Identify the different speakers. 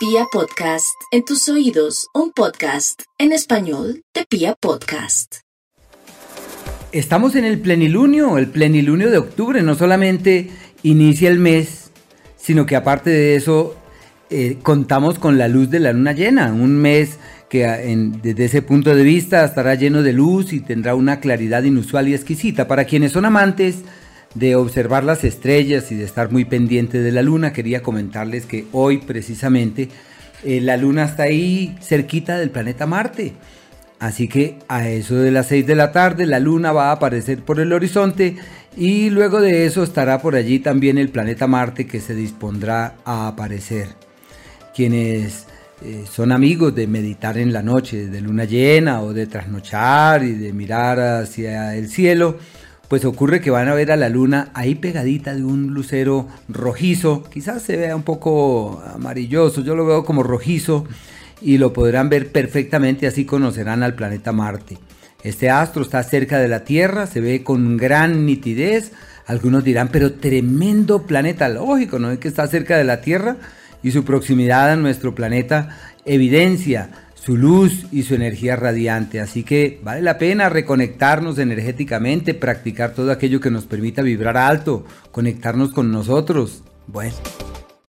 Speaker 1: Pia Podcast, en tus oídos, un podcast en español de Pia Podcast.
Speaker 2: Estamos en el plenilunio, el plenilunio de octubre, no solamente inicia el mes, sino que aparte de eso eh, contamos con la luz de la luna llena, un mes que desde ese punto de vista estará lleno de luz y tendrá una claridad inusual y exquisita. Para quienes son amantes de observar las estrellas y de estar muy pendiente de la luna, quería comentarles que hoy precisamente eh, la luna está ahí cerquita del planeta Marte. Así que a eso de las 6 de la tarde la luna va a aparecer por el horizonte y luego de eso estará por allí también el planeta Marte que se dispondrá a aparecer. Quienes eh, son amigos de meditar en la noche, de luna llena o de trasnochar y de mirar hacia el cielo, pues ocurre que van a ver a la luna ahí pegadita de un lucero rojizo, quizás se vea un poco amarilloso, yo lo veo como rojizo y lo podrán ver perfectamente, así conocerán al planeta Marte. Este astro está cerca de la Tierra, se ve con gran nitidez, algunos dirán, pero tremendo planeta, lógico, ¿no es que está cerca de la Tierra? Y su proximidad a nuestro planeta evidencia su luz y su energía radiante. Así que vale la pena reconectarnos energéticamente, practicar todo aquello que nos permita vibrar alto, conectarnos con nosotros. Bueno.